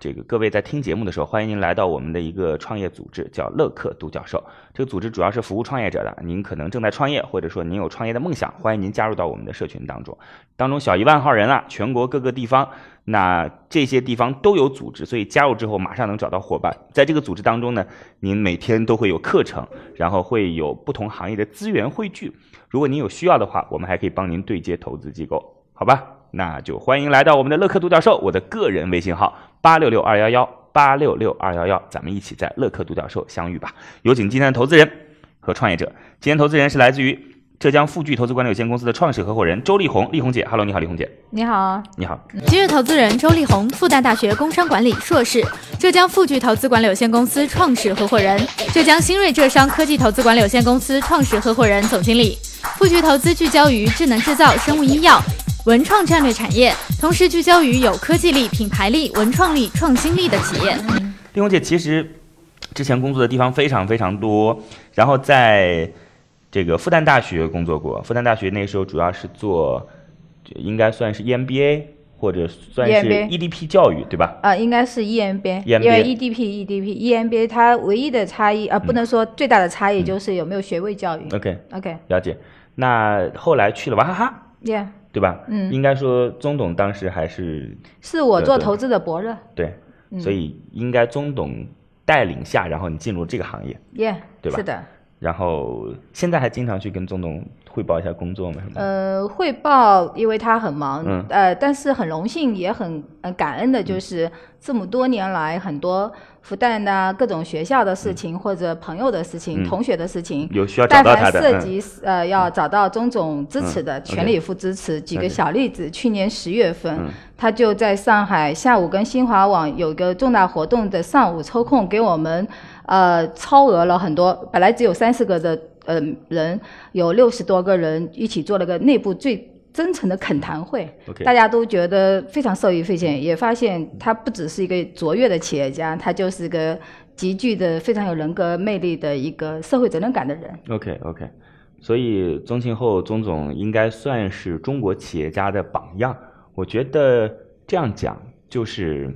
这个各位在听节目的时候，欢迎您来到我们的一个创业组织，叫乐客独角兽。这个组织主要是服务创业者的，您可能正在创业，或者说您有创业的梦想，欢迎您加入到我们的社群当中。当中小一万号人啊，全国各个地方，那这些地方都有组织，所以加入之后马上能找到伙伴。在这个组织当中呢，您每天都会有课程，然后会有不同行业的资源汇聚。如果您有需要的话，我们还可以帮您对接投资机构，好吧？那就欢迎来到我们的乐客独角兽，我的个人微信号八六六二幺幺八六六二幺幺，咱们一起在乐客独角兽相遇吧。有请今天的投资人和创业者。今天投资人是来自于浙江富聚投资管理有限公司的创始合伙人周丽红，丽红姐，Hello，你好，丽红姐，你好，你好。今日投资人周丽红，复旦大学工商管理硕士，浙江富聚投资管理有限公司创始合伙人，浙江新锐浙商科技投资管理有限公司创始合伙人、总经理。富聚投资聚焦于智能制造、生物医药。文创战略产业，同时聚焦于有科技力、品牌力、文创力、创新力的企业。丽红姐其实之前工作的地方非常非常多，然后在这个复旦大学工作过。复旦大学那时候主要是做，应该算是 EMBA 或者算是 EDP 教育，对吧？啊，应该是 EMBA，因为 EDP、EDP、EMBA 它唯一的差异啊，不能说最大的差异就是有没有学位教育。OK，OK，了解。那后来去了娃哈哈。Yeah。对吧？嗯，应该说宗董当时还是是我做投资的伯乐，对，所以应该宗董带领下，然后你进入这个行业，耶，对吧？是的。然后现在还经常去跟宗董汇报一下工作吗？呃，汇报，因为他很忙，呃，但是很荣幸也很感恩的，就是这么多年来很多。复旦的各种学校的事情，或者朋友的事情、同学的事情，有需要找到他的。但凡涉及呃要找到钟总支持的，全力以赴支持。举个小例子，去年十月份，他就在上海下午跟新华网有个重大活动的上午抽空给我们，呃，超额了很多，本来只有三十个的呃人，有六十多个人一起做了个内部最。真诚的恳谈会，大家都觉得非常受益匪浅，也发现他不只是一个卓越的企业家，他就是个极具的非常有人格魅力的一个社会责任感的人。OK OK，所以宗庆后宗总应该算是中国企业家的榜样。我觉得这样讲，就是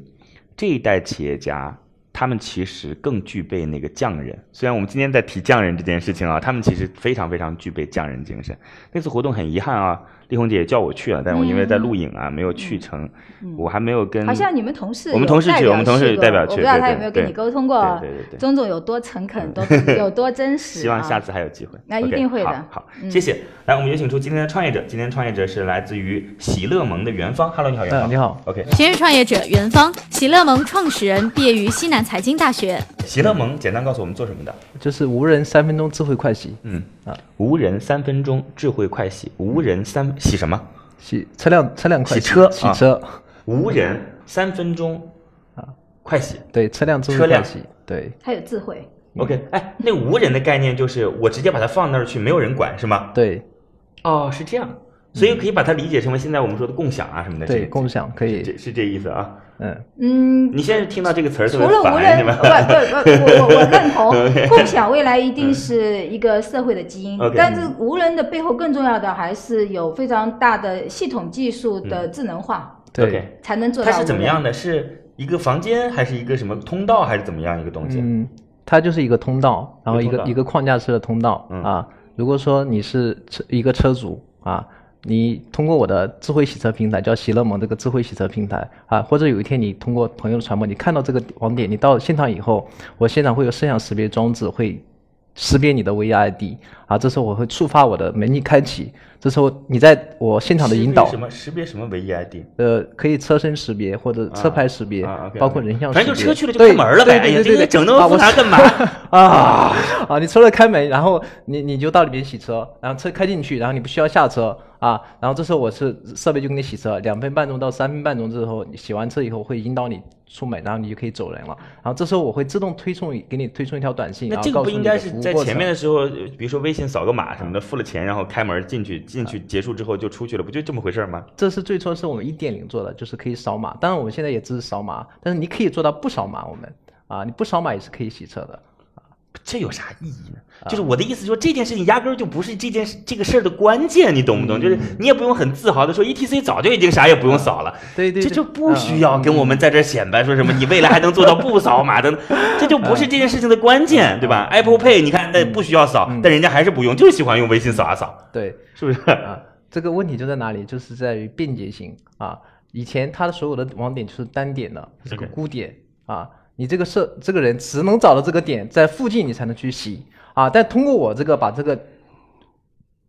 这一代企业家，他们其实更具备那个匠人。虽然我们今天在提匠人这件事情啊，他们其实非常非常具备匠人精神。那次活动很遗憾啊。丽红姐也叫我去了，但我因为在录影啊，没有去成。我还没有跟。好像你们同事，我们同事去，我们同事代表去。我不知道他有没有跟你沟通过。对对对。钟总有多诚恳，多有多真实。希望下次还有机会。那一定会的。好，谢谢。来，我们有请出今天的创业者。今天创业者是来自于喜乐盟的元芳。Hello，你好，元芳。你好。OK。今日创业者元芳，喜乐盟创始人，毕业于西南财经大学。喜乐盟，简单告诉我们做什么的？就是无人三分钟智慧快洗。嗯啊，无人三分钟智慧快洗，无人三洗什么？洗车辆，车辆快洗车，洗车，无人三分钟啊，快洗，对，车辆。智慧快洗，对，它有智慧。OK，哎，那无人的概念就是我直接把它放那儿去，没有人管，是吗？对，哦，是这样，所以可以把它理解成为现在我们说的共享啊什么的。对，共享可以，是是这意思啊。嗯嗯，你现在听到这个词儿除了无人，不不不，我我认同 共享未来一定是一个社会的基因，但是无人的背后更重要的还是有非常大的系统技术的智能化，对，才能做到。它是怎么样的？是一个房间，还是一个什么通道，还是怎么样一个东西？嗯，它就是一个通道，然后一个一个框架式的通道啊。如果说你是车一个车主啊。你通过我的智慧洗车平台，叫喜乐盟这个智慧洗车平台啊，或者有一天你通过朋友的传播，你看到这个网点，你到现场以后，我现场会有摄像识别装置会识别你的 VID 啊，这时候我会触发我的门一开启，这时候你在我现场的引导什么识别什么 VID？呃，可以车身识别或者车牌识别，包括人像识别。反正就车去了就开门了呗，对对对对，整那么复杂干嘛？啊啊！你车了开门，然后你你就到里面洗车，然后车开进去，然后你不需要下车。啊，然后这时候我是设备就给你洗车，两分半钟到三分半钟之后，洗完车以后会引导你出门，然后你就可以走人了。然后这时候我会自动推送给你推送一条短信，那这个不应该是在前面的时候，比如说微信扫个码什么的，付了钱然后开门进去，进去结束之后就出去了，不就这么回事吗？这是最初是我们一点零做的，就是可以扫码。当然我们现在也只是扫码，但是你可以做到不扫码，我们啊，你不扫码也是可以洗车的。这有啥意义呢？就是我的意思，说这件事情压根儿就不是这件事这个事儿的关键，你懂不懂？就是你也不用很自豪的说，E T C 早就已经啥也不用扫了，对对，这就不需要跟我们在这显摆说什么你未来还能做到不扫码的，这就不是这件事情的关键，对吧？Apple Pay 你看那不需要扫，但人家还是不用，就喜欢用微信扫啊扫，对，是不是？啊，这个问题就在哪里？就是在于便捷性啊。以前它的所有的网点就是单点的，是个孤点啊。你这个设这个人只能找到这个点在附近，你才能去洗啊。但通过我这个把这个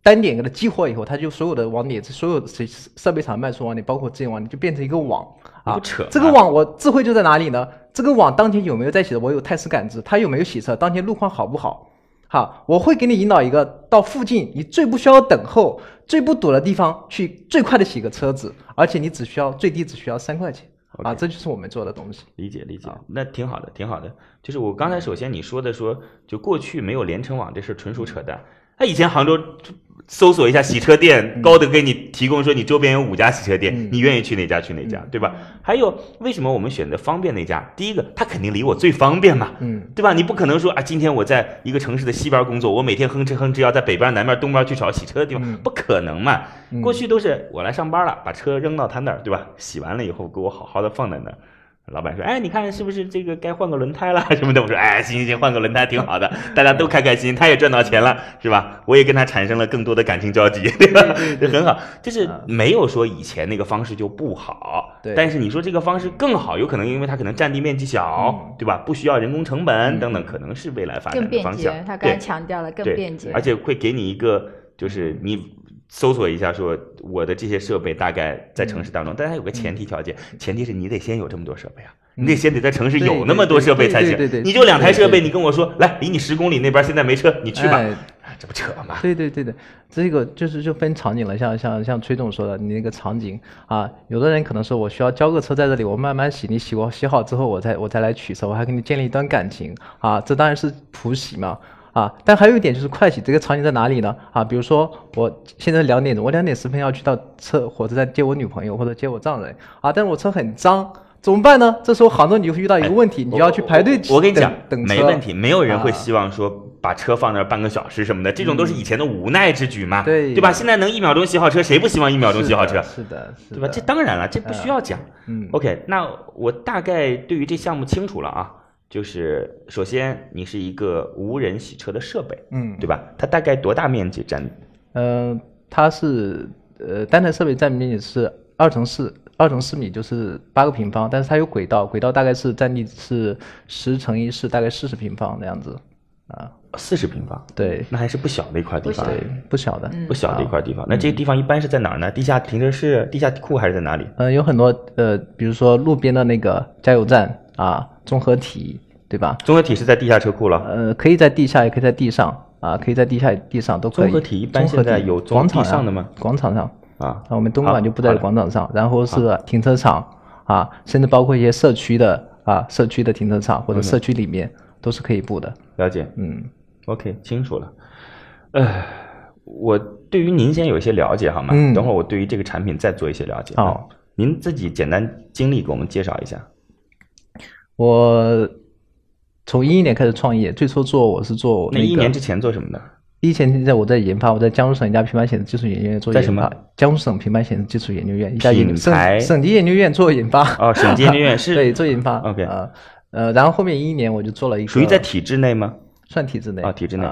单点给它激活以后，它就所有的网点，所有设设备厂卖出网点，包括资源网点，就变成一个网啊。这个网我智慧就在哪里呢？这个网当前有没有在洗车？我有态势感知，它有没有洗车？当前路况好不好？好，我会给你引导一个到附近你最不需要等候、最不堵的地方去最快的洗个车子，而且你只需要最低只需要三块钱。啊，这就是我们做的东西。理解理解，那挺好的，挺好的。就是我刚才首先你说的说，就过去没有连城网这事纯属扯淡。那以前杭州搜索一下洗车店，高德给你提供说你周边有五家洗车店，你愿意去哪家去哪家，对吧？还有为什么我们选择方便那家？第一个，它肯定离我最方便嘛，嗯，对吧？你不可能说啊，今天我在一个城市的西边工作，我每天哼哧哼哧要在北边、南边、东边去找洗车的地方，不可能嘛。过去都是我来上班了，把车扔到他那儿，对吧？洗完了以后给我好好的放在那儿。老板说：“哎，你看是不是这个该换个轮胎了 什么的？”我说：“哎，行行行，换个轮胎挺好的，大家都开开心，他也赚到钱了，是吧？我也跟他产生了更多的感情交集，对吧？就 很好，就是没有说以前那个方式就不好。对，但是你说这个方式更好，有可能因为它可能占地面积小，对吧？不需要人工成本等等，可能是未来发展的方向。他刚才强调了更便捷，而且会给你一个就是你。”搜索一下，说我的这些设备大概在城市当中，但它有个前提条件，前提是你得先有这么多设备啊，你得先得在城市有那么多设备才行。对对你就两台设备，你跟我说，来，离你十公里那边现在没车，你去吧，这不扯吗？对对对对，这个就是就分场景了，像像像崔总说的，你那个场景啊，有的人可能说我需要交个车在这里，我慢慢洗，你洗过洗好之后，我再我再来取车，我还跟你建立一段感情啊，这当然是普洗嘛。啊，但还有一点就是快洗这个场景在哪里呢？啊，比如说我现在两点钟，我两点十分要去到车火车站接我女朋友或者接我丈人啊，但是我车很脏，怎么办呢？这时候杭州你就会遇到一个问题，你要去排队。我跟你讲，等没问题，没有人会希望说把车放那儿半个小时什么的，这种都是以前的无奈之举嘛，对对吧？现在能一秒钟洗好车，谁不希望一秒钟洗好车？是的，对吧？这当然了，这不需要讲。嗯，OK，那我大概对于这项目清楚了啊。就是首先，你是一个无人洗车的设备，嗯，对吧？它大概多大面积占？嗯，它是呃单台设备占面积是二乘四，二乘四米就是八个平方，但是它有轨道，轨道大概是占地是十乘以四，大概四十平方那样子，啊，四十平方，对，那还是不小的一块地方，对，不小的，不小的一块地方。那这个地方一般是在哪儿呢？地下停车室、地下库还是在哪里？嗯，有很多呃，比如说路边的那个加油站啊，综合体。对吧？综合体是在地下车库了。呃，可以在地下，也可以在地上啊，可以在地下、地上都可以。综合体一般现在有广场上的吗？广场上啊，那我们东莞就不在广场上，然后是停车场啊，甚至包括一些社区的啊，社区的停车场或者社区里面都是可以布的。了解，嗯，OK，清楚了。呃，我对于您先有一些了解好吗？嗯。等会儿我对于这个产品再做一些了解。好，您自己简单经历给我们介绍一下。我。从一一年开始创业，最初做我是做那一年之前做什么的？一前在我在研发，我在江苏省一家平板显示技术研究院做研发。在什么？江苏省平板显示技术研究院一家品牌省级研究院做研发。哦，省级研究院是。对，做研发。OK 啊，呃，然后后面一一年我就做了一个。属于在体制内吗？算体制内啊，体制内。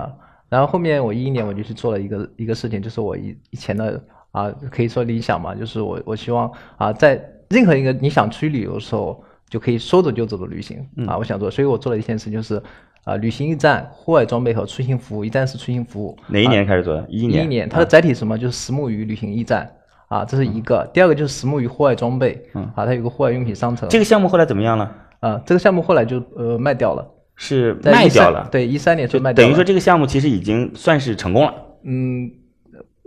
然后后面我一一年我就去做了一个一个事情，就是我以以前的啊，可以说理想嘛，就是我我希望啊，在任何一个你想出去旅游的时候，就可以说走就走的旅行啊，我想做，所以我做了一件事，就是。啊，旅行驿站、户外装备和出行服务，一站式出行服务。哪一年开始做的？一一年。它的载体是什么？就是石木鱼旅行驿站啊，这是一个。第二个就是石木鱼户外装备，嗯，啊，它有个户外用品商城。这个项目后来怎么样了？啊，这个项目后来就呃卖掉了，是卖掉了。对，一三年就卖掉。等于说这个项目其实已经算是成功了。嗯，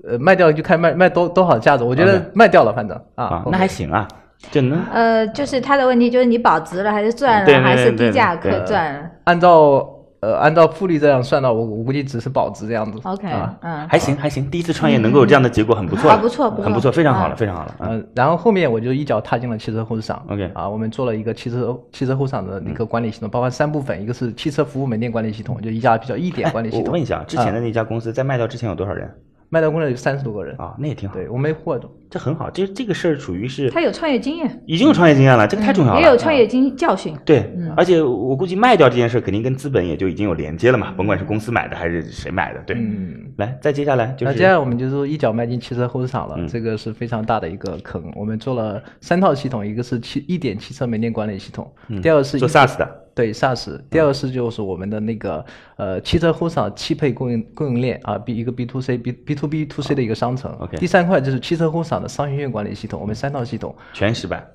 呃卖掉就看卖卖多多少价值，我觉得卖掉了，反正啊，那还行啊，就能呃，就是他的问题就是你保值了还是赚了，还是低价可赚了？按照。呃，按照复利这样算的，我我估计只是保值这样子。OK，嗯，还行还行，第一次创业能够有这样的结果很不错，好不错，很不错，非常好了，非常好了。嗯，然后后面我就一脚踏进了汽车后市场。OK，啊，我们做了一个汽车汽车后市场的一个管理系统，包括三部分，一个是汽车服务门店管理系统，就一家比较一点管理系统。我问一下，之前的那家公司在卖掉之前有多少人？卖掉公司有三十多个人啊，那也挺好。对我没货的，这很好。这这个事儿属于是他有创业经验，已经有创业经验了，这个太重要了。也有创业经教训。对，而且我估计卖掉这件事肯定跟资本也就已经有连接了嘛，甭管是公司买的还是谁买的。对，来，再接下来就是，接下来我们就是一脚迈进汽车后市场了，这个是非常大的一个坑。我们做了三套系统，一个是汽一点汽车门店管理系统，第二个是做 SaaS 的。对，SaaS。第二个是就是我们的那个呃汽车后市场汽配供应供应链啊，B 一个 B to C B B to B to C 的一个商城。OK。第三块就是汽车后市场的商学院管理系统，我们三套系统全失败。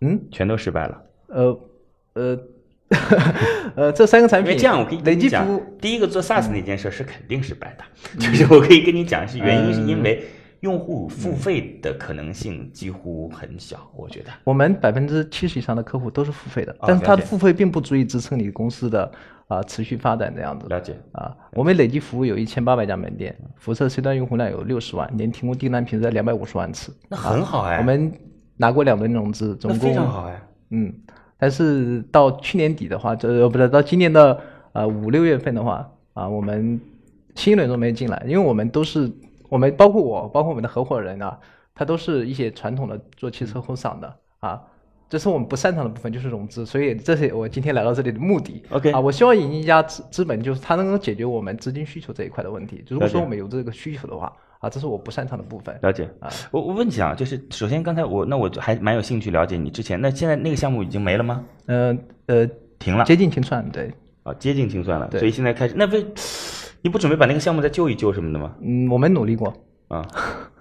嗯，全都失败了。呃呃 呃，这三个产品这样我可以累积讲，第一个做 SaaS 那件事是肯定失败的，就是我可以跟你讲是原因是因为。用户付费的可能性几乎很小，我觉得。我们百分之七十以上的客户都是付费的，但是他的付费并不足以支撑你公司的啊持续发展这样子。了解啊，我们累计服务有一千八百家门店，辐射 C 端用户量有六十万，年提供订单频次在两百五十万次。那很好哎。我们拿过两轮融资，总共非常好哎。嗯，但是到去年底的话，这不是到今年的呃五六月份的话啊，我们新一轮都没进来，因为我们都是。我们包括我，包括我们的合伙人啊，他都是一些传统的做汽车后市场的啊，这是我们不擅长的部分，就是融资，所以这是我今天来到这里的目的。OK 啊，我希望引进一家资资本，就是它能够解决我们资金需求这一块的问题。如果说我们有这个需求的话，啊，这是我不擅长的部分。了解啊，我我问你啊，就是首先刚才我那我还蛮有兴趣了解你之前，那现在那个项目已经没了吗？呃呃，停了，接近清算，对。啊，接近清算了，所以现在开始那为。你不准备把那个项目再救一救什么的吗？嗯，我们努力过啊。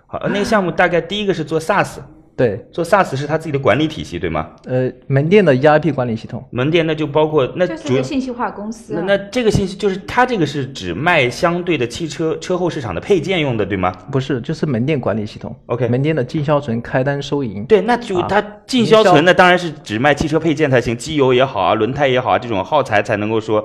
好，那个项目大概第一个是做 SaaS，对，做 SaaS 是他自己的管理体系，对吗？呃，门店的 ERP 管理系统。门店那就包括那主要信息化公司。那那这个信息就是他这个是指卖相对的汽车车后市场的配件用的，对吗？不是，就是门店管理系统。OK，门店的进销存、开单、收银。对，那就他进销存那当然是只卖汽车配件才行，机油也好啊，轮胎也好啊，这种耗材才能够说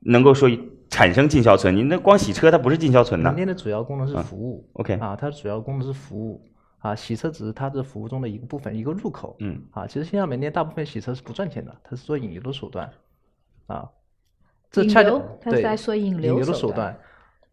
能够说。产生进销存，你那光洗车它不是进销存的。门店的主要功能是服务，OK 啊，它的主要功能是服务啊，洗车只是它的服务中的一个部分，一个入口。嗯啊，其实线下门店大部分洗车是不赚钱的，它是做引流的手段啊。这引流，他是在说引流的手段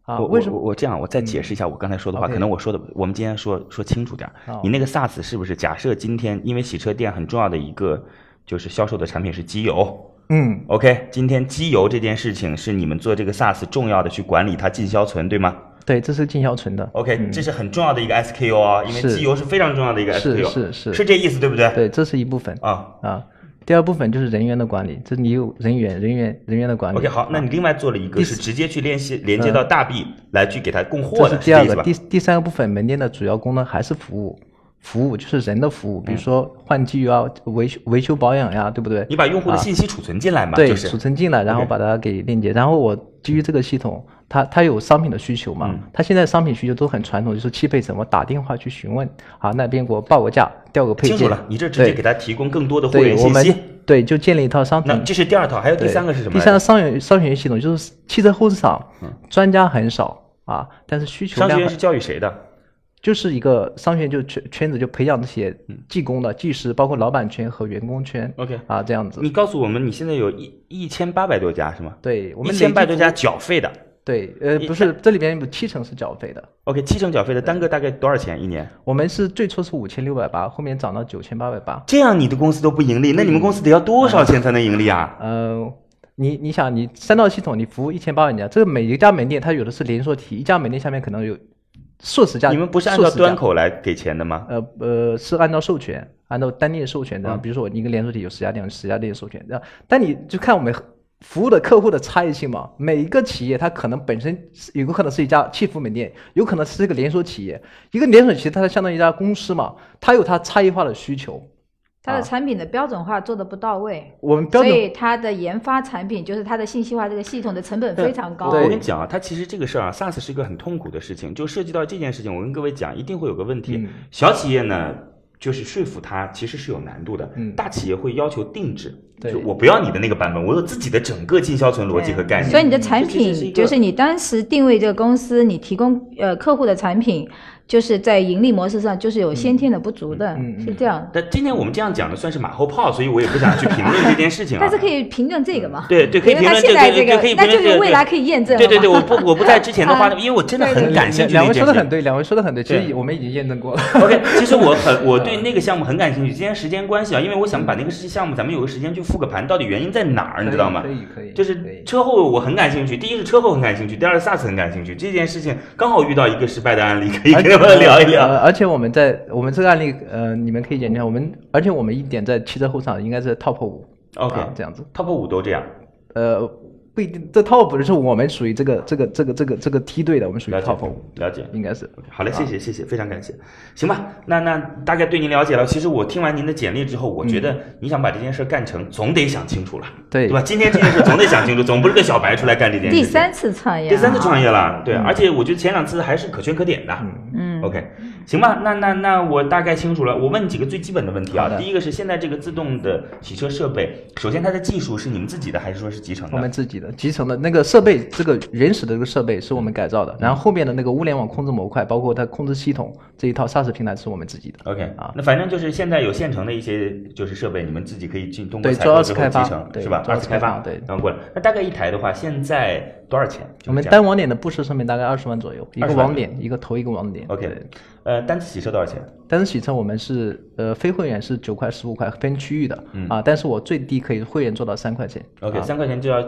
啊。为什么我这样？我再解释一下我刚才说的话，可能我说的，我们今天说说清楚点。你那个 SaaS 是不是假设今天因为洗车店很重要的一个就是销售的产品是机油？嗯，OK，今天机油这件事情是你们做这个 SaaS 重要的去管理它进销存，对吗？对，这是进销存的。OK，这是很重要的一个 SKU 啊，因为机油是非常重要的一个 SKU，是是是，是这意思对不对？对，这是一部分啊啊。第二部分就是人员的管理，这你有人员、人员、人员的管理。OK，好，那你另外做了一个是直接去联系连接到大 B 来去给他供货的，是第二个。第第三个部分，门店的主要功能还是服务。服务就是人的服务，比如说换机油啊、维修维修保养呀，对不对？你把用户的信息储存进来嘛？对，储存进来，然后把它给链接，然后我基于这个系统，它它有商品的需求嘛？它现在商品需求都很传统，就是汽配怎么打电话去询问，啊，那边给我报个价，调个配件。清楚了，你这直接给他提供更多的货源信息。对，就建立一套商品。那这是第二套，还有第三个是什么？第三个商业商学院系统就是汽车后市场，专家很少啊，但是需求商学院是教育谁的？就是一个商学院，就圈圈子，就培养这些技工的技师，包括老板圈和员工圈。OK 啊，这样子。你告诉我们，你现在有一一千八百多家是吗？对，我们一千八百多家缴费的。对，呃，不是，这里边有七成是缴费的。OK，七成缴费的，单个大概多少钱一年？我们是最初是五千六百八，后面涨到九千八百八。这样你的公司都不盈利，那你们公司得要多少钱才能盈利啊？呃，你你想，你三道系统，你服务一千八百家，这个每一家门店它有的是连锁体，一家门店下面可能有。数十家，你们不是按照端口来给钱的吗？呃呃，是按照授权，按照单店授权的。比如说我一个连锁体有十家店，十家店授权。但你就看我们服务的客户的差异性嘛。每一个企业它可能本身有可能是一家汽服门店，有可能是一个连锁企业。一个连锁企业它相当于一家公司嘛，它有它差异化的需求。它的产品的标准化做的不到位，我们标准，所以它的研发产品就是它的信息化这个系统的成本非常高。我跟你讲啊，它其实这个事儿啊，SaaS 是一个很痛苦的事情，就涉及到这件事情，我跟各位讲，一定会有个问题，小企业呢。就是说服他其实是有难度的，嗯，大企业会要求定制，就，我不要你的那个版本，我有自己的整个进销存逻辑和概念。所以你的产品就是你当时定位这个公司，你提供呃客户的产品。就是在盈利模式上，就是有先天的不足的，是这样。但今天我们这样讲的算是马后炮，所以我也不想去评论这件事情啊。但是可以评论这个嘛？对对，可以评论这个，可以那就是未来可以验证。对对对，我不我不在之前的 话，因为我真的很感兴趣。两位说的很对，两位说的很对，其实我们已经验证过了。OK，其实我很 我对那个项目很感兴趣。今天时间关系啊，因为我想把那个项目咱们有个时间去复个盘，到底原因在哪儿，你知道吗？可以可以。就是车后我很感兴趣，第一是车后很感兴趣，第二是 SaaS 很感兴趣。这件事情刚好遇到一个失败的案例，可以聊一聊。而且我们在我们这个案例，呃，你们可以研究下。我们而且我们一点在汽车后场应该是 top 五，OK，这样子，top 五都这样，呃。不一定，这 top 是我们属于这个这个这个这个这个梯队的，我们属于 top 五，了解，应该是。好嘞，谢谢谢谢，非常感谢。行吧，那那大概对您了解了。其实我听完您的简历之后，我觉得你想把这件事干成，总得想清楚了，对对吧？今天这件事总得想清楚，总不是个小白出来干这件事。第三次创业，第三次创业了，对，而且我觉得前两次还是可圈可点的。嗯，OK，行吧，那那那我大概清楚了。我问几个最基本的问题啊。第一个是现在这个自动的洗车设备，首先它的技术是你们自己的还是说是集成的？我们自己的，集成的那个。设备这个原始的这个设备是我们改造的，然后后面的那个物联网控制模块，包括它控制系统这一套 SaaS 平台是我们自己的。OK 啊，那反正就是现在有现成的一些就是设备，你们自己可以进通过采购之后集成，是吧？二次开发，对，然后过来。那大概一台的话，现在多少钱？我们单网点的布设上面大概二十万左右，一个网点，一个头一个网点。OK，呃，单次洗车多少钱？单次洗车我们是呃非会员是九块十五块分区域的嗯啊，但是我最低可以会员做到三块钱。OK，三块钱就要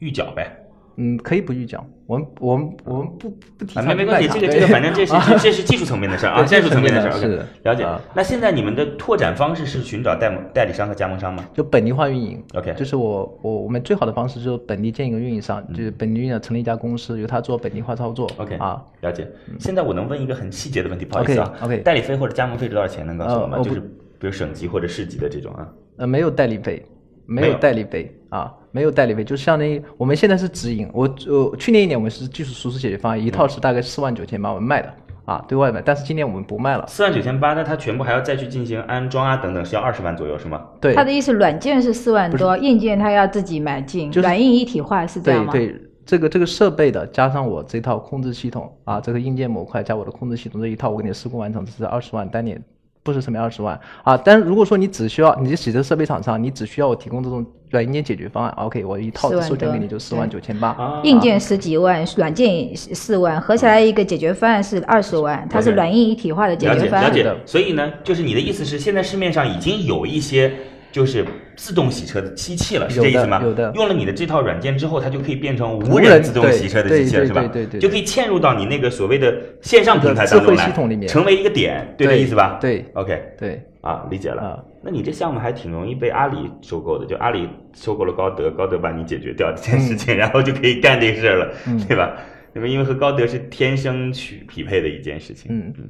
预缴呗。嗯，可以不预缴，我们我们我们不不提。没没关系，这个这个反正这是这是 技术层面的事儿啊，技术层面的事儿。是了解。那现在你们的拓展方式是寻找代代理商和加盟商吗？就本地化运营。OK，就是我我我们最好的方式就是本地建一个运营商，就是本地运营成立一家公司，由他做本地化操作。OK 啊，了解。现在我能问一个很细节的问题，不好意思啊。OK，代理费或者加盟费多少钱？能告诉我吗？就是比如省级或者市级的这种啊。呃，没有代理费。没有代理费啊，没有代理费，就相当于我们现在是直营。我呃，去年一年我们是技术输出解决方案，一套是大概四万九千八，我们卖的啊，对外卖。但是今年我们不卖了。四万九千八，那它全部还要再去进行安装啊等等，是要二十万左右是吗？对。他的意思，软件是四万多，硬件他要自己买进，软硬一体化是这样吗？对对，这个这个设备的加上我这套控制系统啊，这个硬件模块加我的控制系统这一套，我给你施工完成，这是二十万单年。不是什么二十万啊，但如果说你只需要你的洗车设备厂商，你只需要我提供这种软硬件解决方案，OK，我一套授权给你就四万九千八，硬件十几万，软件四万，合起来一个解决方案是二十万，它是软硬一体化的解决方案。了解了解，所以呢，就是你的意思是，现在市面上已经有一些。就是自动洗车的机器了，是这意思吗？有的，用了你的这套软件之后，它就可以变成无人自动洗车的机器了，是吧？对对对，就可以嵌入到你那个所谓的线上平台当中来，成为一个点，对这意思吧？对，OK，对，啊，理解了。那你这项目还挺容易被阿里收购的，就阿里收购了高德，高德把你解决掉这件事情，然后就可以干这事儿了，对吧？那么因为和高德是天生去匹配的一件事情，嗯嗯，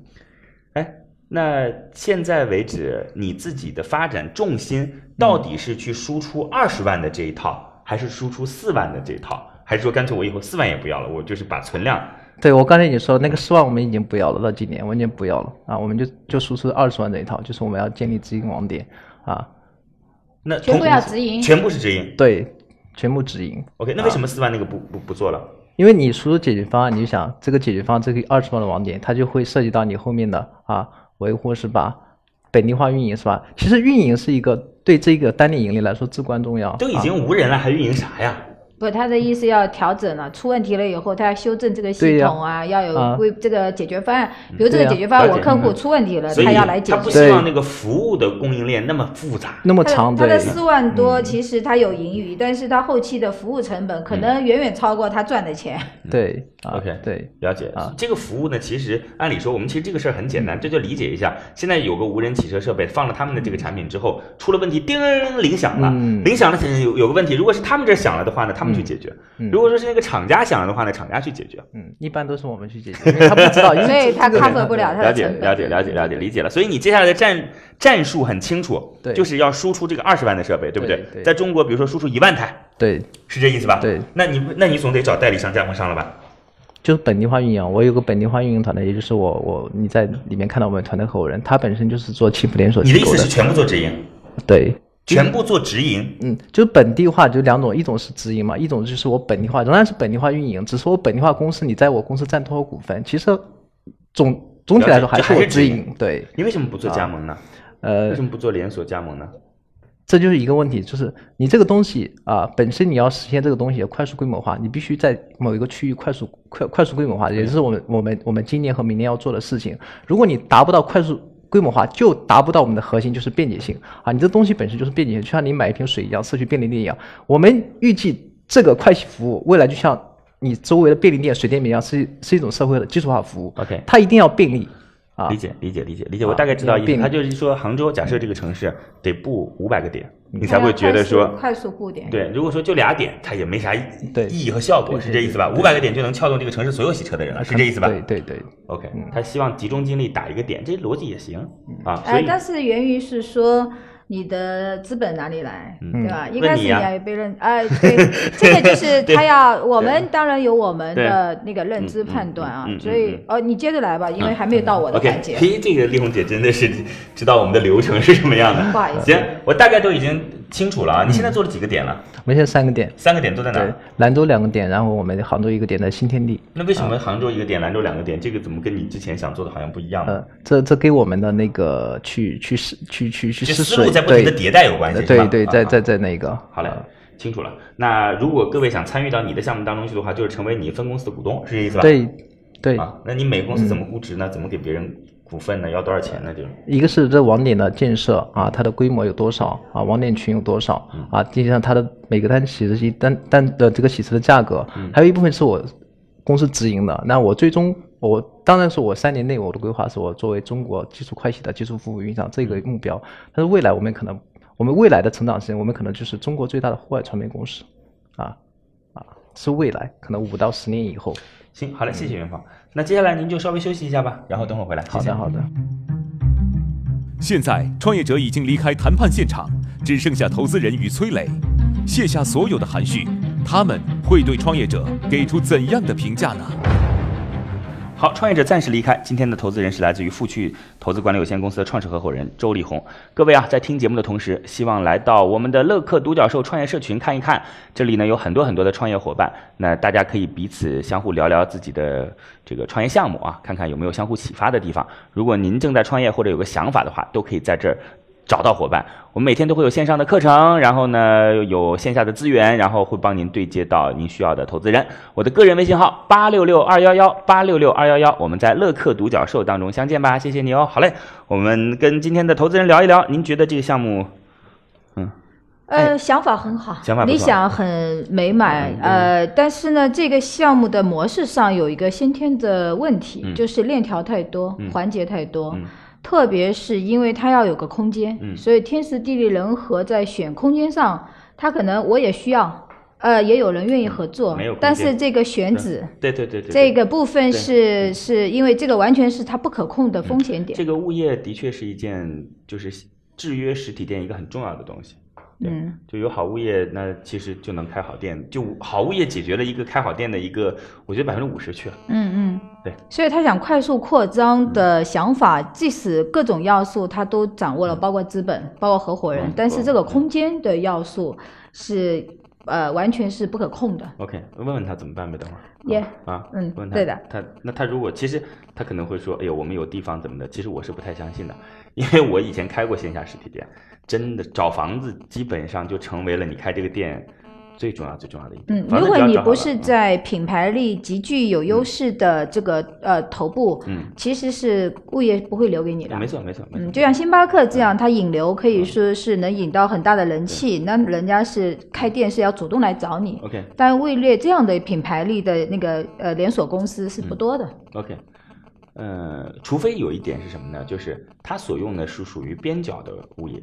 哎。那现在为止，你自己的发展重心到底是去输出二十万的这一套，还是输出四万的这一套？还是说干脆我以后四万也不要了，我就是把存量？对我刚才已经说那个四万我们已经不要了，到今年我已经不要了啊，我们就就输出二十万这一套，就是我们要建立直营网点啊。那全部要直营？全部是直营？对，全部直营。OK，那为什么四万那个不不不做了？因为你输出解决方案，你就想这个解决方案这个二十万的网点，它就会涉及到你后面的啊。维护是吧？本地化运营是吧？其实运营是一个对这个单店盈利来说至关重要。都已经无人了，还运营啥呀？不，他的意思要调整了，出问题了以后，他要修正这个系统啊，要有为这个解决方案。比如这个解决方案，我客户出问题了，他要来解决。他不希望那个服务的供应链那么复杂，那么长。他的四万多，其实他有盈余，但是他后期的服务成本可能远远超过他赚的钱。对，OK，对，了解啊。这个服务呢，其实按理说，我们其实这个事儿很简单，这就理解一下。现在有个无人汽车设备放了他们的这个产品之后，出了问题，叮铃响了，铃响了，有有个问题。如果是他们这响了的话呢，他们们去解决。如果说是那个厂家想要的话呢，厂家去解决。嗯，一般都是我们去解决，因为他不知道，因所以他这个 cover 不了他的了解。了解了解了解理解了。所以你接下来的战战术很清楚，对就是要输出这个二十万的设备，对不对对在中国，比如说输出一万台，对，是这意思吧？对。那你那你总得找代理商、加盟商了吧？就是本地化运营。我有个本地化运营团队，也就是我我你在里面看到我们团队合伙人，他本身就是做七普连锁机构你的意思是全部做直营，对。全部做直营？嗯，就是本地化就两种，一种是直营嘛，一种就是我本地化，仍然是本地化运营，只是我本地化公司，你在我公司占多少股份，其实总总体来说还是我直营营。对，你为什么不做加盟呢？呃为，什么不做连锁加盟呢？这就是一个问题，就是你这个东西啊，本身你要实现这个东西的快速规模化，你必须在某一个区域快速快快速规模化，也就是我们我们我们今年和明年要做的事情。如果你达不到快速规模化，就达不到我们的核心，就是便捷性啊。你这东西本身就是便捷性，就像你买一瓶水一样，社区便利店一样。我们预计这个快洗服务未来就像你周围的便利店、水电煤一样，是是一种社会的基础化服务。OK 它一定要便利啊理。解理解理解理解，啊我大概知道意思。便利他就是说，杭州假设这个城市得布五百个点，你你才会觉得说，快速布点。对，如果说就俩点，它也没啥意义和效果，是这意思吧？五百个点就能撬动这个城市所有洗车的人了，是这意思吧对对对。？OK，他希望集中精力打一个点，这逻辑也行啊。哎，但是源于是说你的资本哪里来，嗯。对吧？问一开始你你呀。要被认，哎，对，这个就是他要，我们当然有我们的那个认知判断啊所以嗯哦，你接着来吧，因为还没有到我的 OK，环节。嘿，这个丽红姐真的是知道我们的流程是什么样的。不好意思。行，我大概都已经清楚了啊。你现在做了几个点了？我们现在三个点，三个点都在哪儿？，兰州两个点，然后我们杭州一个点在新天地。那为什么杭州一个点，兰州两个点？这个怎么跟你之前想做的好像不一样呢？呃，这这跟我们的那个去去试去去去这试水，思路在不停的对迭代有关系，对对，在在在那个。好嘞呃，清楚了。那如果各位想参与到你的项目当中去的话，就是成为你分公司的股东，是这意思吧？对对，啊，那你每个公司怎么估值呢？怎么给别人股份呢？要多少钱呢？就一个是这网点的建设啊，它的规模有多少啊？网点群有多少嗯啊？实际上它的每个单洗车机单单的这个洗车的价格，嗯还有一部分是我公司直营的。那我最终我当然是我三年内我的规划是我作为中国基础快洗的技术服务运营商这个目标，但是未来我们可能我们未来的成长性，我们可能就是中国最大的户外传媒公司，啊啊，是未来可能五到十年以后。行，好嘞，谢谢元芳。那接下来您就稍微休息一下吧，然后等会儿回来。好的好的。现在，创业者已经离开谈判现场，只剩下投资人与崔磊。卸下所有的含蓄，他们会对创业者给出怎样的评价呢？好，创业者暂时离开。今天的投资人是来自于富趣投资管理有限公司的创始合伙人周立红。各位啊，在听节目的同时，希望来到我们的乐客独角兽创业社群看一看。这里呢有很多很多的创业伙伴，那大家可以彼此相互聊聊自己的这个创业项目啊，看看有没有相互启发的地方。如果您正在创业或者有个想法的话，都可以在这儿。找到伙伴，我们每天都会有线上的课程，然后呢有线下的资源，然后会帮您对接到您需要的投资人。我的个人微信号八六六二幺幺八六六二幺幺，我们在乐客独角兽当中相见吧，谢谢你哦。好嘞，我们跟今天的投资人聊一聊，您觉得这个项目嗯呃，想法很好，想法理想很美满，嗯呃，但是呢，这个项目的模式上有一个先天的问题，嗯就是链条太多，嗯环节太多。嗯特别是因为它要有个空间，嗯所以天时地利人和在选空间上，它可能我也需要，呃，也有人愿意合作，嗯没有但是这个选址对对对对，这个部分是是因为这个完全是它不可控的风险点，这个物业的确是一件就是制约实体店一个很重要的东西。对嗯，就有好物业，那其实就能开好店。就好物业解决了一个开好店的一个，我觉得百分之五十去了。嗯嗯，对，所以他想快速扩张的想法，即使各种要素他都掌握了，包括资本，包括合伙人嗯，但是这个空间的要素是呃完全是不可控的。OK，问问他怎么办呗，等会儿。耶啊，嗯问他，对的他那他如果其实他可能会说，哎呦，我们有地方怎么的？其实我是不太相信的，因为我以前开过线下实体店，真的找房子基本上就成为了你开这个店最重要最重要的一点。嗯，如果你不是在品牌力极具有优势的这个呃头部，嗯，其实是物业不会留给你的。没错没错没错，嗯，就像星巴克这样，它引流可以说是能引到很大的人气，那人家是开店是要主动来找你。OK 但位列这样的品牌力的那个呃连锁公司是嗯不多的。OK，呃，除非有一点是什么呢？就是它所用的是属于边角的物业，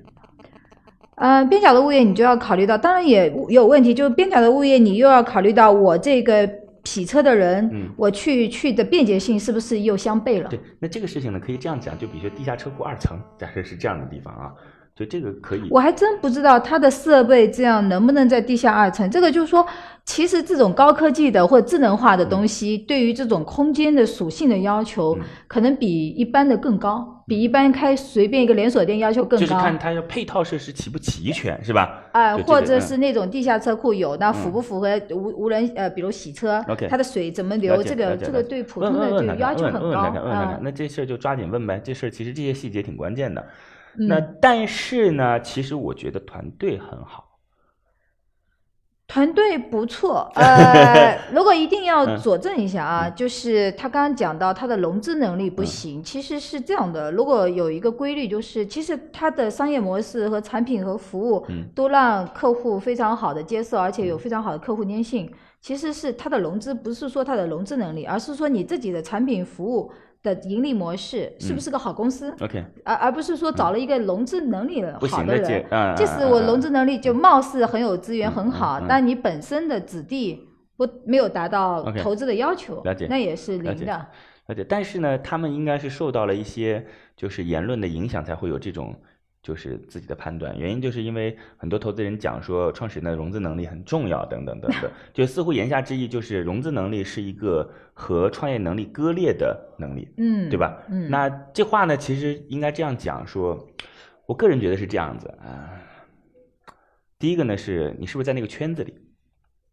嗯，边角的物业你就要考虑到，当然也有问题，就是边角的物业你又要考虑到我这个洗车的人，嗯我去去的便捷性是不是又相悖了？对，那这个事情呢，可以这样讲，就比如说地下车库二层，假设是这样的地方啊，就这个可以。我还真不知道它的设备这样能不能在地下二层。这个就是说，其实这种高科技的或智能化的东西，对于这种空间的属性的要求，嗯可能比一般的更高，比一般开随便一个连锁店要求更高。就是看它的配套设施齐不齐全，是吧？啊、或者嗯是那种地下车库有，那符不符合无无人呃，比如洗车它的水怎么流，这个这个对普通的就要求很高啊。那这事儿就抓紧问呗，这事儿其实这些细节挺关键的。嗯那但是呢，其实我觉得团队很好。团队不错，呃，如果一定要嗯。佐证一下啊，就是他刚刚讲到他的融资能力嗯不行，其实是这样的，如果有一个规律，就是其实他的商业模式和产品和服务嗯。都让客户非常好的接受，而且有非常好的客户粘性。其实是它的融资，不是说它的融资能力，而是说你自己的产品服务的盈利模式是不嗯。是个好公司，OK，而而不是说找了一个融资能力不好的人。嗯，即使我融资能力就貌似很有资源嗯很好，但你本身的子弟不没有达到投资的要求了解。那也是零的。了解。但是呢，他们应该是受到了一些就是言论的影响，才会有这种就是自己的判断。原因就是因为很多投资人讲说，创始人的融资能力很重要，等等等等，就似乎言下之意就是融资能力是一个和创业能力割裂的能力。嗯，对吧？嗯，那这话呢，其实应该这样讲说，我个人觉得是这样子啊。第一个呢，是你是不是在那个圈子里，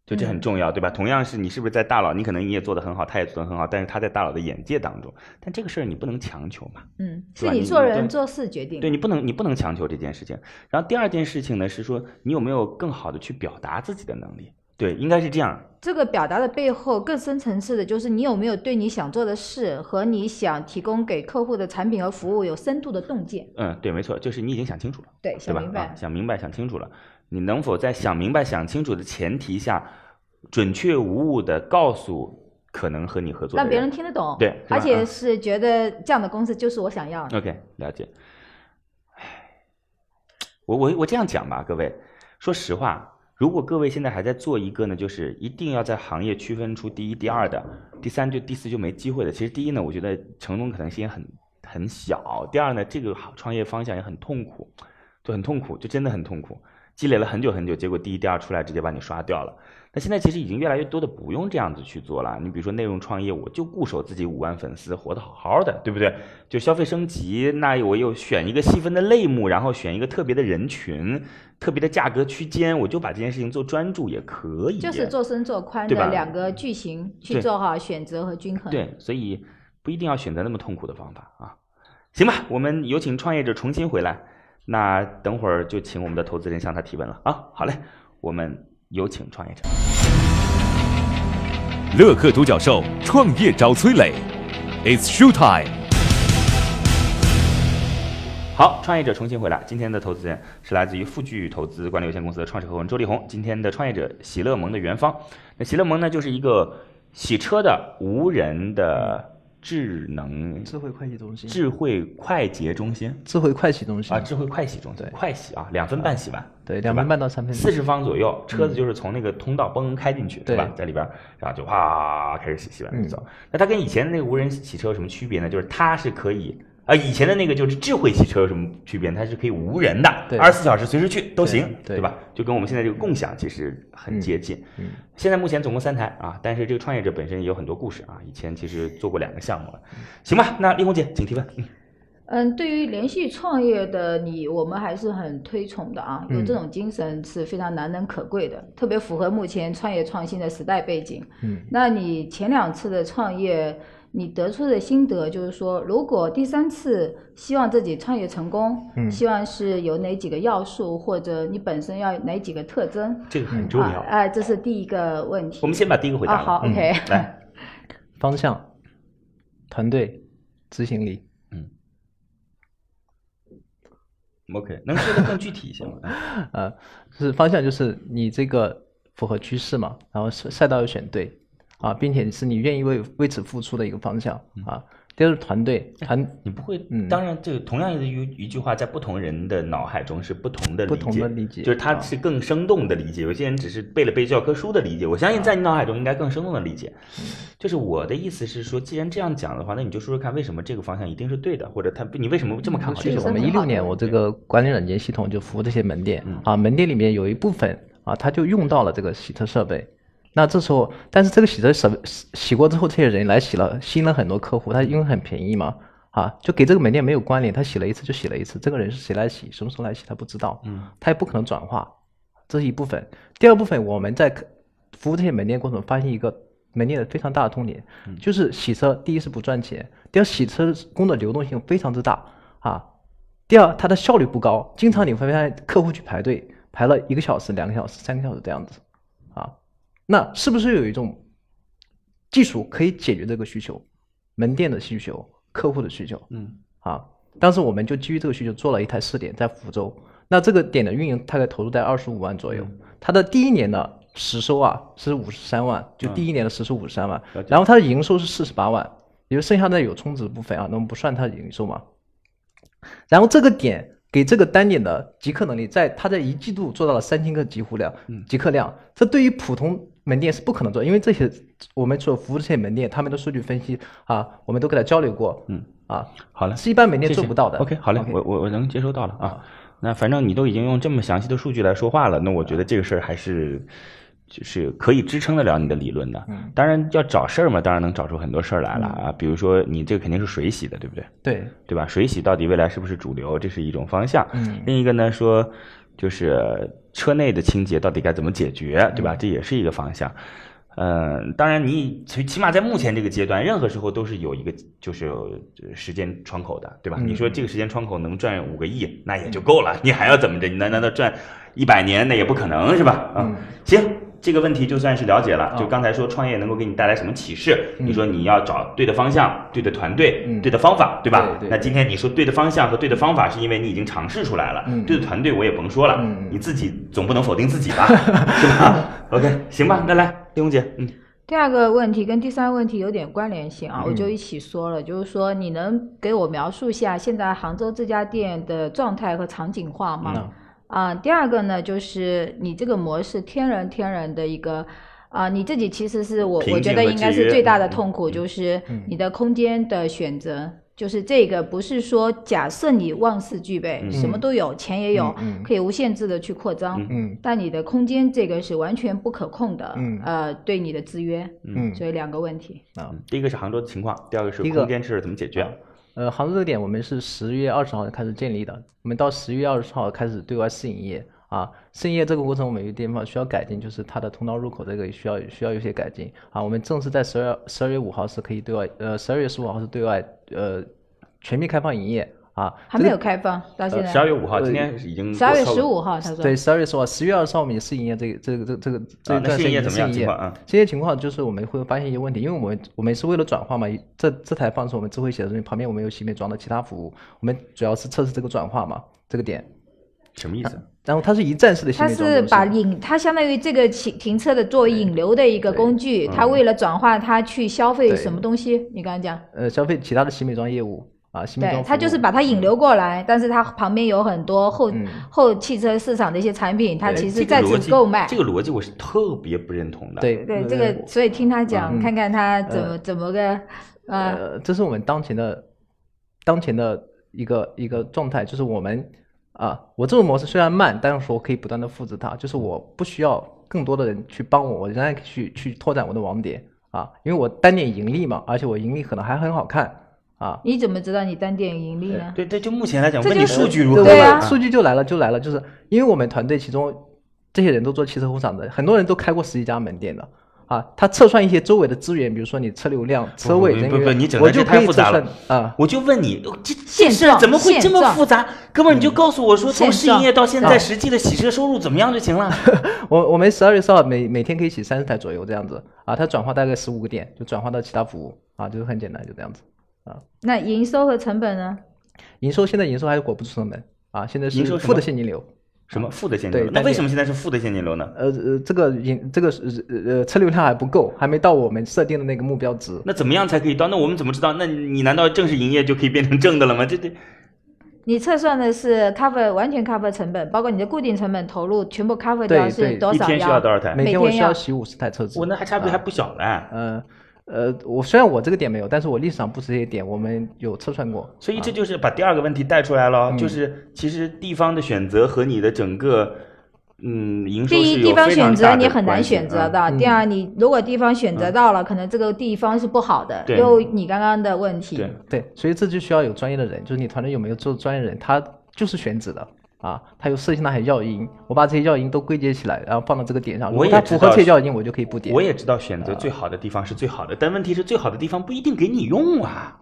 就这很嗯重要，对吧？同样是你是不是在大佬，你可能你也做得很好，他也做得很好，但是他在大佬的眼界当中，但这个事儿你不能强求嘛，嗯，是你做人做事决定。对你不能你不能强求这件事情。然后第二件事情呢，是说你有没有更好的去表达自己的能力？对，应该是这样。这个表达的背后更深层次的就是你有没有对你想做的事和你想提供给客户的产品和服务有深度的洞见。嗯，对，没错，就是你已经想清楚了。对，对？想明白啊，。想明白、想清楚了，你能否在想明白、想清楚的前提下，准确无误的告诉可能和你合作的让别人听得懂，对而且啊是觉得这样的公司就是我想要的。OK，了解。唉我我我这样讲吧，各位，说实话，如果各位现在还在做一个呢，就是一定要在行业区分出第一、第二的，第三就第四就没机会的。其实第一呢，我觉得成功可能性很很小；第二呢，这个创业方向也很痛苦，就很痛苦，就真的很痛苦。积累了很久很久，结果第一、第二出来直接把你刷掉了。那现在其实已经越来越多的不用这样子去做了。你比如说内容创业，我就固守自己五万粉丝，活得好好的，对不对？就消费升级，那我又选一个细分的类目，然后选一个特别的人群、特别的价格区间，我就把这件事情做专注也可以。就是做深做宽的两个句型去做好选择和均衡。对，所以不一定要选择那么痛苦的方法啊。行吧，我们有请创业者重新回来。那等会儿就请我们的投资人向他提问了啊。好嘞，我们有请创业者。乐客独角兽创业找崔磊，It's show time。好，创业者重新回来。今天的投资人是来自于富聚投资管理有限公司的创始合伙人周立红。今天的创业者喜乐盟的元芳。那喜乐盟呢，就是一个洗车的无人的智能智慧会计中心，智慧快捷中心智慧快洗中心啊，智慧快洗中心，快洗啊，两分半洗完。对，两分半到三分四十方左右，车子就是从那个通道嘣开进去，对吧？在里边，然后就哗开始洗，洗完就走。那它跟以前的那个无人洗车有什么区别呢？就是它是可以啊，以前的那个就是智慧汽车有什么区别？它是可以无人的，二十四小时随时去都行，对对吧？就跟我们现在这个共享其实很接近。嗯现在目前总共三台啊，但是这个创业者本身也有很多故事啊，以前其实做过两个项目了。行吧，那丽红姐请提问。嗯嗯，对于连续创业的你，我们还是很推崇的啊，有这嗯种精神是非常难能可贵的，特别符合目前创业创新的时代背景。嗯，那你前两次的创业，你得出的心得就是说，如果第三次希望自己创业成功，嗯希望是有哪几个要素，或者你本身要哪几个特征？这个很重要。啊，哎、这是第一个问题。我们先把第一个回答啊，好嗯，OK，来，方向、团队、执行力。嗯 OK，能说的更具体一些吗？嗯呃，就是方向就是你这个符合趋势嘛，然后赛赛道要选对啊，并且是你愿意为为此付出的一个方向啊。第二是团队团，你不会，当然这个同样的一一句话，在不同人的脑海中是不同的不同的理解，就是他是更生动的理解，有些人只是背了背教科书的理解。我相信在你脑海中应该更生动的理解。就是我的意思是说，既然这样讲的话，那你就说说看，为什么这个方向一定是对的，或者他你为什么这么看好？就是我们一六年我这个管理软件系统就服务这些门店啊，门店里面有一部分啊，他就用到了这个洗车设备。那这时候，但是这个洗车设备洗过之后，这些人来洗了，吸引了很多客户。他因为很便宜嘛，啊，就给这个门店没有关联。他洗了一次就洗了一次，这个人是谁来洗，什么时候来洗，他不知道，嗯，他也不可能转化。这是一部分。第二部分，我们在服务这些门店过程中发现一个门店的非常大的痛点，就是洗车，第一是不赚钱，第二洗车工的流动性非常之大啊，第二它的效率不高，经常你会发现客户去排队，排了一个小时、两个小时、三个小时这样子。那是不是有一种技术可以解决这个需求？门店的需求、客户的需求？嗯，啊，当时我们就基于这个需求做了一台试点，在福州。那这个点的运营大概投入在二十五万左右。它的第一年的实收啊是五十三万，就第一年的实收五十三万。然后它的营收是四十八万，因为剩下的有充值部分啊，那么不算它的营收嘛。然后这个点给这个单点的集客能力，在它在一季度做到了三千个集户量、集客量。这对于普通门店是不可能做，因为这些我们所服务这些门店，他们的数据分析啊，我们都给他交流过。嗯啊，好了，是一般门店做不到的。OK，好嘞，我我我能接收到了啊。那反正你都已经用这么详细的数据来说话了，那我觉得这个事儿还是就是可以支撑得了你的理论的。嗯，当然要找事儿嘛，当然能找出很多事儿来了啊。比如说你这个肯定是水洗的，对不对？对，对吧？水洗到底未来是不是主流？这是一种方向。嗯，另一个呢说。就是车内的清洁到底该怎么解决，对吧？这也是一个方向。嗯，当然你起起码在目前这个阶段，任何时候都是有一个就是时间窗口的，对吧？你说这个时间窗口能赚五个亿，那也就够了。你还要怎么着？你难难道赚一百年？那也不可能是吧？嗯，行。这个问题就算是了解了。就刚才说创业能够给你带来什么启示？你说你要找对的方向、对的团队、对的方法，对吧？那今天你说对的方向和对的方法，是因为你已经尝试出来了。对的团队我也甭说了，你自己总不能否定自己吧？是吧？OK，行吧，那来，丽红姐，嗯。第二个问题跟第三个问题有点关联性啊，我就一起说了，就是说你能给我描述一下现在杭州这家店的状态和场景化吗？啊，第二个呢，就是你这个模式天然天然的一个，啊，你自己其实是我我觉得应该是最大的痛苦，就是你的空间的选择，就是这个不是说假设你万事俱备，什么都有，钱也有，可以无限制的去扩张，但你的空间这个是完全不可控的，呃，对你的制约，所以两个问题啊，第一个是杭州的情况，第二个是空间是怎么解决？呃，杭州这个点我们是十月二十号开始建立的，我们到十月二十号开始对外试营业啊。试营业这个过程，我们有地方需要改进，就是它的通道入口这个需要需要有些改进啊。我们正式在十二十二月五号是可以对外，呃，十二月十五号是对外呃全面开放营业。啊，还没有开放到现在。十二月五号，今天已经。十二月十五号，他说。对，十二月十五号，十月二十号我们也试营业，这个这个这个这个这一段试营业怎么样情况啊？这些情况就是我们会发现一些问题，因为我们我们是为了转化嘛，这这台放是我们智慧写的东西，旁边我们有洗美妆的其他服务，我们主要是测试这个转化嘛，这个点。什么意思？然后它是一站式的。它是把引，它相当于这个停停车的作为引流的一个工具，它为了转化它去消费什么东西？你刚才讲。呃，消费其他的洗美妆业务。啊，新对，他就是把它引流过来，但是它旁边有很多后后汽车市场的一些产品，它其实在此购买。这个逻辑我是特别不认同的。对对，这个所以听他讲，看看他怎么怎么个呃，这是我们当前的当前的一个一个状态，就是我们啊，我这种模式虽然慢，但是我可以不断的复制它，就是我不需要更多的人去帮我，我仍然去去拓展我的网点啊，因为我单点盈利嘛，而且我盈利可能还很好看。啊，你怎么知道你单店盈利呢？对对，就目前来讲，问你数据如何？对啊，数据就来了，就来了，就是因为我们团队其中这些人都做汽车工厂的，很多人都开过十几家门店的啊。他测算一些周围的资源，比如说你车流量、车位、人员，我就可以测算啊。我就问你，这这事怎么会这么复杂？哥们儿，你就告诉我说，从试营业到现在实际的洗车收入怎么样就行了。我我们十二月十号每每天可以洗三十台左右这样子啊，它转化大概十五个点，就转化到其他服务啊，就是很简单，就这样子。那营收和成本呢？营收现在营收还是裹不住成本啊，现在是负的现金流什么负的现金流？那为什么现在是负的现金流呢？呃呃，这个引这个呃车流量还不够，还没到我们设定的那个目标值。那怎么样才可以到？那我们怎么知道？那你难道正式营业就可以变成正的了吗？这这。你测算的是 cover 完全 cover 成本，包括你的固定成本投入全部 cover 掉是多少？一天需要多少台？每天我需要洗五十台车子。我那还差别还不小嘞。嗯呃，我虽然我这个点没有，但是我历史上不止这些点，我们有测算过。所以这就是把第二个问题带出来了，就是其实地方的选择和你的整个。嗯，第一地方选择你很难选择的。第二，你如果地方选择到了，可能这个地方是不好的。有你刚刚的问题。对对，所以这就需要有专业的人，就是你团队有没有做专业人，他就是选址的啊，它有设计那些要因，我把这些要因都归结起来，然后放到这个点上。我也符合这些要因，我就可以不点。我也知道选择最好的地方是最好的，但问题是最好的地方不一定给你用啊。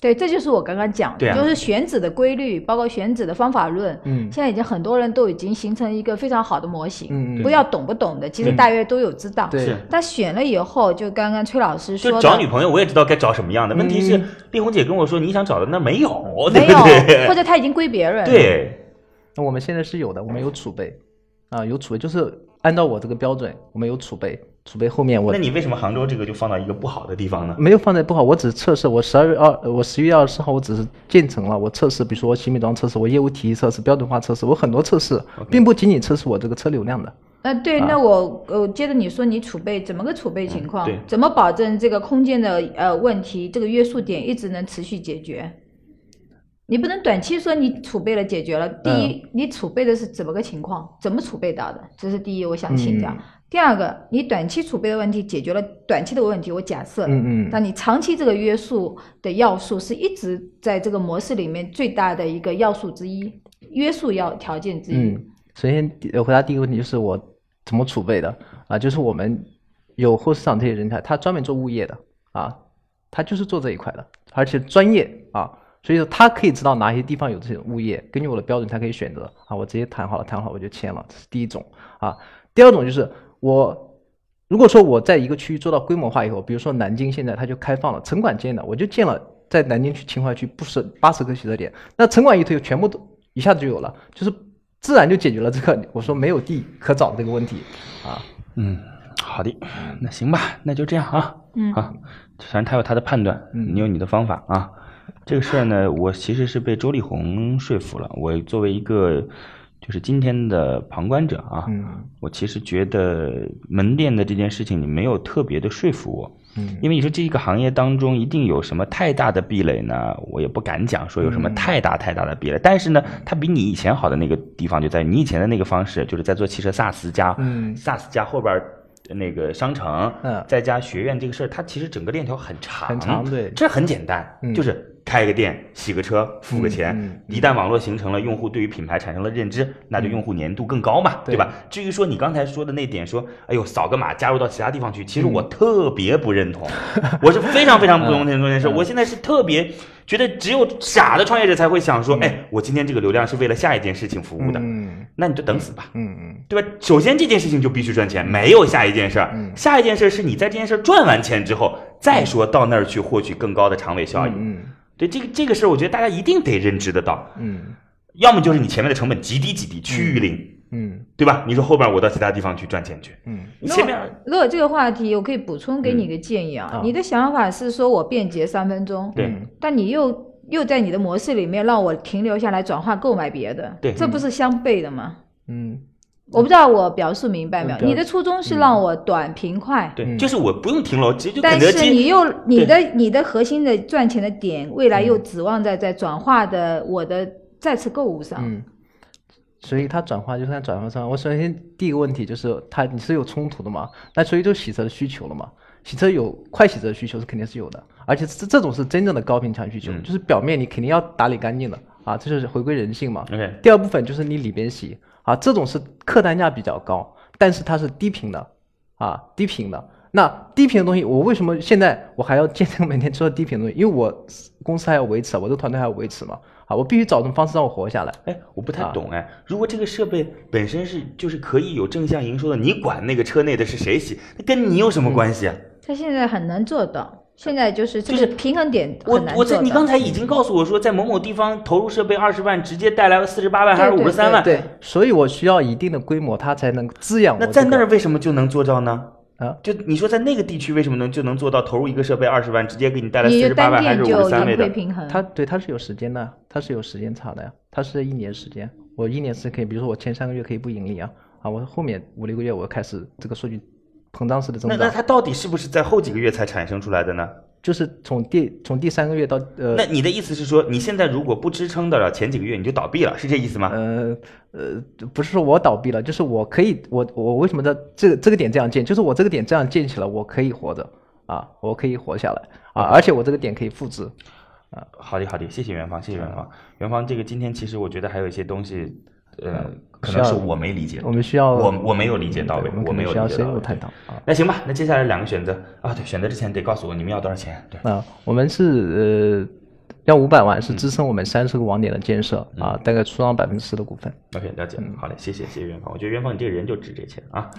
对，这就是我刚刚讲的，就是选址的规律，包括选址的方法论。嗯，现在已经很多人都已经形成一个非常好的模型。嗯不要懂不懂的，其实大约都有知道。对。但选了以后，就刚刚崔老师说，就找女朋友，我也知道该找什么样的。问题是，丽红姐跟我说，你想找的那没有，没有，或者他已经归别人。对。那我们现在是有的，我们有储备，啊，有储备，就是按照我这个标准，我们有储备。储备后面我，那你为什么杭州这个就放到一个不好的地方呢？没有放在不好，我只是测试。我十二月二，我十一月二十号，我只是建成了。我测试，比如说我新米装测试，我业务体系测试，标准化测试，我很多测试，并不仅仅测试我这个车流量的。呃，对，那我呃接着你说你储备怎么个储备情况？怎么保证这个空间的呃问题，这个约束点一直能持续解决？你不能短期说你储备了解决了。第一，你储备的是怎么个情况？怎么储备到的？这是第一，我想请教。第二个，你短期储备的问题解决了短期的问题，我假设，嗯嗯，但你长期这个约束的要素是一直在这个模式里面最大的一个要素之一，约束要条件之一。嗯，首先回答第一个问题就是我怎么储备的啊？就是我们有后市场这些人才，他专门做物业的啊，他就是做这一块的，而且专业啊，所以说他可以知道哪些地方有这些物业，根据我的标准，他可以选择啊，我直接谈好了，谈好我就签了，这是第一种啊。第二种就是。我如果说我在一个区域做到规模化以后，比如说南京现在它就开放了城管建的，我就建了在南京区秦淮区不是八十个洗车点，那城管一推，全部都一下子就有了，就是自然就解决了这个我说没有地可找这个问题啊。嗯，好的，那行吧，那就这样啊。嗯，好，反正他有他的判断，你有你的方法啊。这个事儿呢，我其实是被周丽红说服了，我作为一个。就是今天的旁观者啊，我其实觉得门店的这件事情你没有特别的说服我，嗯，因为你说这一个行业当中一定有什么太大的壁垒呢？我也不敢讲说有什么太大太大的壁垒，但是呢，它比你以前好的那个地方就在你以前的那个方式，就是在做汽车 SaaS 加 SaaS 加后边那个商城，嗯，再加学院这个事儿，它其实整个链条很长，很长，对，这很简单，就是。开个店，洗个车，付个钱。一旦网络形成了，用户对于品牌产生了认知，那就用户粘度更高嘛，对吧？至于说你刚才说的那点，说哎呦扫个码加入到其他地方去，其实我特别不认同，我是非常非常不认同这件事。我现在是特别觉得，只有傻的创业者才会想说，哎，我今天这个流量是为了下一件事情服务的，那你就等死吧，嗯嗯，对吧？首先这件事情就必须赚钱，没有下一件事儿，下一件事是你在这件事赚完钱之后，再说到那儿去获取更高的长尾效益。对这个这个事儿，我觉得大家一定得认知得到，嗯，要么就是你前面的成本极低极低，趋于零，嗯，对吧？你说后边我到其他地方去赚钱去，嗯，前面如果这个话题，我可以补充给你一个建议啊，你的想法是说我便捷三分钟，对，但你又又在你的模式里面让我停留下来转化购买别的，对，这不是相悖的吗？嗯。我不知道我表述明白没有？你的初衷是让我短平快，对，就是我不用停留，直接就但是你又你的你的核心的赚钱的点，未来又指望在在转化的我的再次购物上。嗯，所以它转化就算转化上，我首先第一个问题就是它你是有冲突的嘛？那所以就洗车的需求了嘛？洗车有快洗车的需求是肯定是有的，而且这这种是真正的高频强需求，就是表面你肯定要打理干净的啊，这就是回归人性嘛。OK，第二部分就是你里边洗。啊，这种是客单价比较高，但是它是低频的，啊，低频的。那低频的东西，我为什么现在我还要建这个门店做低频的东西？因为我公司还要维持，我的团队还要维持嘛。啊，我必须找种方式让我活下来。哎，我不太懂哎，如果这个设备本身是就是可以有正向营收的，你管那个车内的是谁洗，那跟你有什么关系啊？他现在很难做到。现在就是就是平衡点我我在你刚才已经告诉我说，在某某地方投入设备二十万，直接带来了四十八万还是五十三万？对，所以我需要一定的规模，它才能滋养。那在那儿为什么就能做到呢？啊，就你说在那个地区为什么能就能做到投入一个设备二十万，直接给你带来四十八万还是五十三万的？它对它是有时间的，它是有时间差的呀，它是一年时间。我一年是可以，比如说我前三个月可以不盈利啊，啊，我后面五六个月我开始这个数据。膨胀式的增长，那那它到底是不是在后几个月才产生出来的呢？就是从第从第三个月到呃，那你的意思是说，你现在如果不支撑得了前几个月，你就倒闭了，是这意思吗？呃呃，不是说我倒闭了，就是我可以，我我为什么在这个这个点这样建？就是我这个点这样建起来，我可以活着啊，我可以活下来啊，而且我这个点可以复制啊。好的好的，谢谢元芳，谢谢元芳，元芳，这个今天其实我觉得还有一些东西。呃，可能是我没理解，我们需要我我没有理解到位，我没有深入探讨。那行吧，那接下来两个选择啊，对，选择之前得告诉我你们要多少钱。对啊，我们是呃要五百万，是支撑我们三十个网点的建设啊，大概出让百分之十的股份。OK，了解。好嘞，谢谢谢谢元芳，我觉得元芳你这个人就值这钱啊。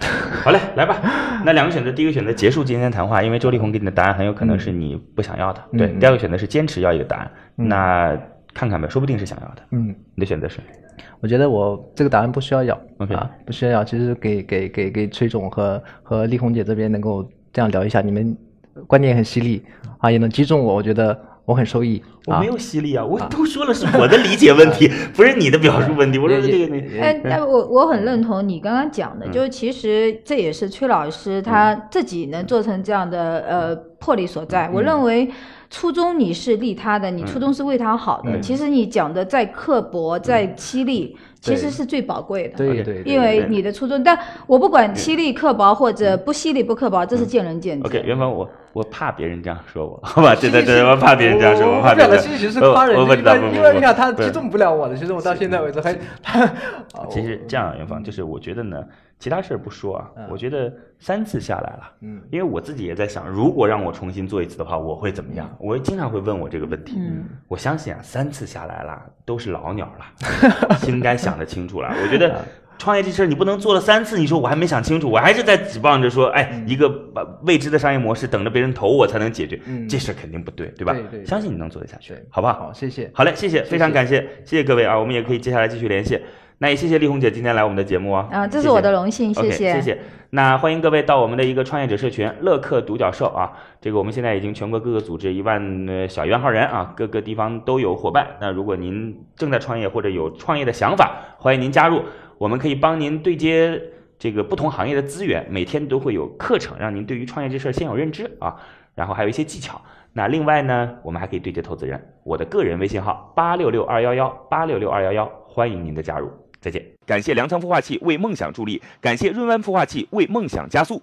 好嘞，来吧。那两个选择，第一个选择结束今天谈话，因为周丽红给你的答案很有可能是你不想要的。对，第二个选择是坚持要一个答案，那看看呗，说不定是想要的。嗯，你的选择是？我觉得我这个答案不需要要啊，不需要要。其实给给给给崔总和和丽红姐这边能够这样聊一下，你们观点很犀利啊，也能击中我，我觉得我很受益。我没有犀利啊，我都说了是我的理解问题，不是你的表述问题。我说这个，哎哎，我我很认同你刚刚讲的，就是其实这也是崔老师他自己能做成这样的呃魄力所在。我认为。初衷你是利他的，你初衷是为他好的。其实你讲的再刻薄、再犀利，其实是最宝贵的。对对。因为你的初衷，但我不管犀利刻薄或者不犀利不刻薄，这是见仁见智。OK，元芳，我我怕别人这样说我，好吧？对对对，我怕别人这样说我。怕别人。其实是夸人，因为因为你看他击中不了我的，其实我到现在为止还。其实这样，元芳，就是我觉得呢。其他事儿不说啊，我觉得三次下来了，嗯，因为我自己也在想，如果让我重新做一次的话，我会怎么样？我经常会问我这个问题。嗯，我相信啊，三次下来了，都是老鸟了，应该想得清楚了。我觉得创业这事儿你不能做了三次，你说我还没想清楚，我还是在指望着说，哎，一个未知的商业模式，等着别人投我才能解决，这事儿肯定不对，对吧？对对，相信你能做得下去，好不好？好，谢谢。好嘞，谢谢，非常感谢，谢谢各位啊，我们也可以接下来继续联系。那也谢谢丽红姐今天来我们的节目啊！啊，这是我的荣幸，谢谢谢谢。那欢迎各位到我们的一个创业者社群乐客独角兽啊，这个我们现在已经全国各个组织一万小一万号人啊，各个地方都有伙伴。那如果您正在创业或者有创业的想法，欢迎您加入，我们可以帮您对接这个不同行业的资源，每天都会有课程让您对于创业这事儿先有认知啊，然后还有一些技巧。那另外呢，我们还可以对接投资人，我的个人微信号八六六二幺幺八六六二幺幺，欢迎您的加入。再见！感谢粮仓孵化器为梦想助力，感谢润湾孵化器为梦想加速。